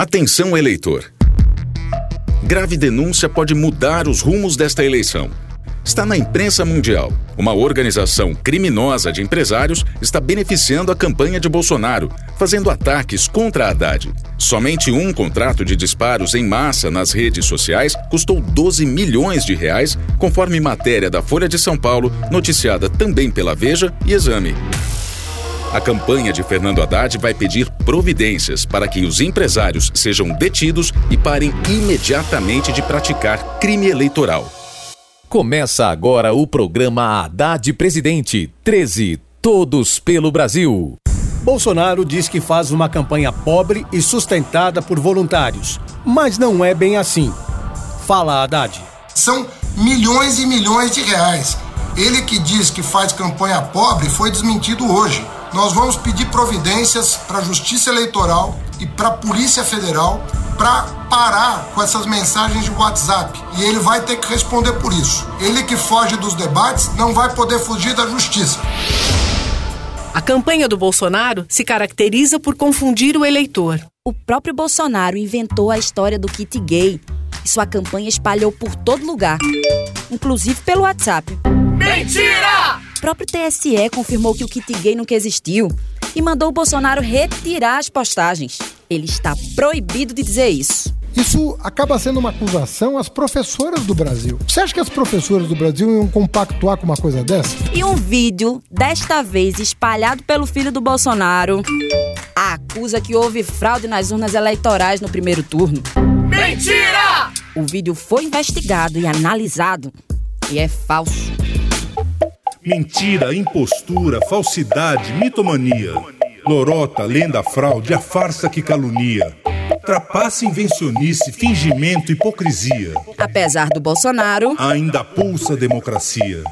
Atenção, eleitor. Grave denúncia pode mudar os rumos desta eleição. Está na imprensa mundial. Uma organização criminosa de empresários está beneficiando a campanha de Bolsonaro, fazendo ataques contra Haddad. Somente um contrato de disparos em massa nas redes sociais custou 12 milhões de reais, conforme matéria da Folha de São Paulo, noticiada também pela Veja e Exame. A campanha de Fernando Haddad vai pedir providências para que os empresários sejam detidos e parem imediatamente de praticar crime eleitoral. Começa agora o programa Haddad Presidente 13 Todos pelo Brasil. Bolsonaro diz que faz uma campanha pobre e sustentada por voluntários, mas não é bem assim. Fala, Haddad. São milhões e milhões de reais. Ele que diz que faz campanha pobre foi desmentido hoje nós vamos pedir providências para a Justiça Eleitoral e para a Polícia Federal para parar com essas mensagens de WhatsApp. E ele vai ter que responder por isso. Ele que foge dos debates não vai poder fugir da justiça. A campanha do Bolsonaro se caracteriza por confundir o eleitor. O próprio Bolsonaro inventou a história do kit gay e sua campanha espalhou por todo lugar, inclusive pelo WhatsApp. Mentira! O próprio TSE confirmou que o kit gay nunca existiu e mandou o Bolsonaro retirar as postagens. Ele está proibido de dizer isso. Isso acaba sendo uma acusação às professoras do Brasil. Você acha que as professoras do Brasil iam compactuar com uma coisa dessa? E um vídeo, desta vez espalhado pelo filho do Bolsonaro, acusa que houve fraude nas urnas eleitorais no primeiro turno. Mentira! O vídeo foi investigado e analisado e é falso. Mentira, impostura, falsidade, mitomania. Lorota, lenda, fraude, a farsa que calunia. Trapaça, invencionice, fingimento, hipocrisia. Apesar do Bolsonaro, ainda pulsa a democracia.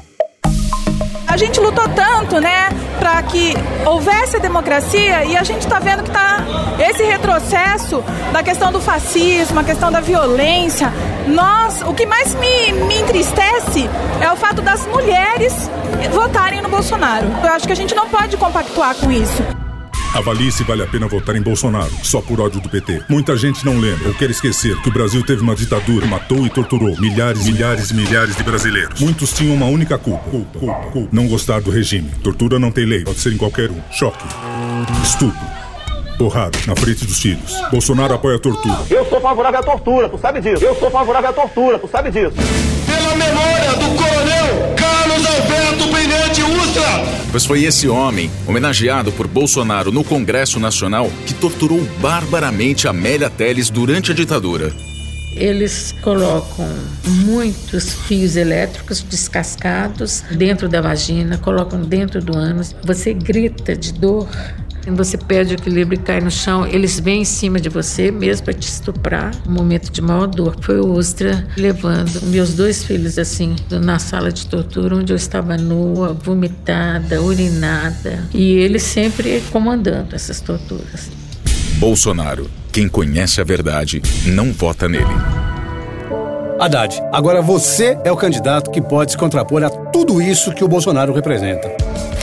A gente lutou tanto, né, para que houvesse a democracia e a gente está vendo que tá esse retrocesso da questão do fascismo, a questão da violência. Nós, o que mais me, me entristece é o fato das mulheres votarem no Bolsonaro. Eu acho que a gente não pode compactuar com isso. Avalie se vale a pena votar em Bolsonaro, só por ódio do PT. Muita gente não lembra ou quer esquecer que o Brasil teve uma ditadura, matou e torturou milhares, milhares e milhares de brasileiros. Muitos tinham uma única culpa: culpa, culpa, culpa. não gostar do regime. Tortura não tem lei, pode ser em qualquer um. Choque, estupro, porrada na frente dos filhos. Bolsonaro apoia a tortura. Eu sou favorável à tortura, tu sabe disso. Eu sou favorável à tortura, tu sabe disso. Pela memória do Pois foi esse homem, homenageado por Bolsonaro no Congresso Nacional, que torturou barbaramente Amélia Teles durante a ditadura. Eles colocam muitos fios elétricos descascados dentro da vagina, colocam dentro do ânus. Você grita de dor você perde o equilíbrio e cai no chão, eles vêm em cima de você mesmo para te estuprar. Um momento de maior dor. Foi o Ostra levando meus dois filhos assim na sala de tortura, onde eu estava nua, vomitada, urinada. E ele sempre comandando essas torturas. Bolsonaro, quem conhece a verdade, não vota nele. Haddad, agora você é o candidato que pode se contrapor a tudo isso que o Bolsonaro representa.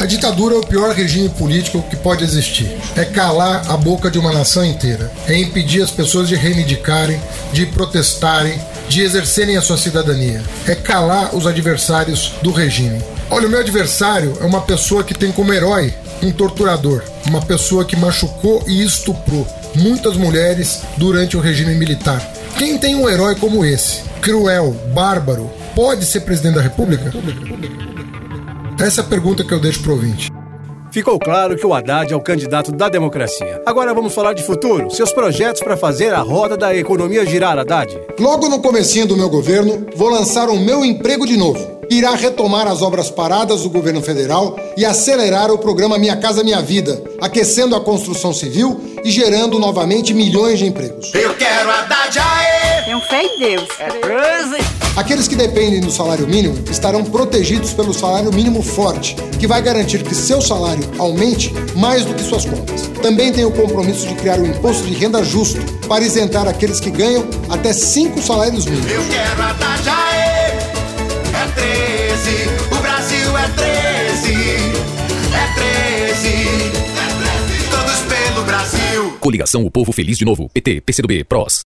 A ditadura é o pior regime político que pode existir. É calar a boca de uma nação inteira. É impedir as pessoas de reivindicarem, de protestarem, de exercerem a sua cidadania. É calar os adversários do regime. Olha, o meu adversário é uma pessoa que tem como herói um torturador, uma pessoa que machucou e estuprou muitas mulheres durante o regime militar. Quem tem um herói como esse, cruel, bárbaro, pode ser presidente da República? Essa é a pergunta que eu deixo pro ouvinte. Ficou claro que o Haddad é o candidato da democracia. Agora vamos falar de futuro, seus projetos para fazer a roda da economia girar, Haddad. Logo no comecinho do meu governo, vou lançar o meu emprego de novo. Irá retomar as obras paradas do governo federal e acelerar o programa Minha Casa Minha Vida, aquecendo a construção civil e gerando novamente milhões de empregos. Eu quero Haddad aê! Tenho fé em Deus. É 13. Aqueles que dependem do salário mínimo estarão protegidos pelo salário mínimo forte, que vai garantir que seu salário aumente mais do que suas contas. Também tem o compromisso de criar um imposto de renda justo para isentar aqueles que ganham até cinco salários mínimos. Eu quero a é 13, o Brasil é 13, é 13, é 13. todos pelo Brasil. Coligação O Povo Feliz de Novo. PT, PCdoB, PROS.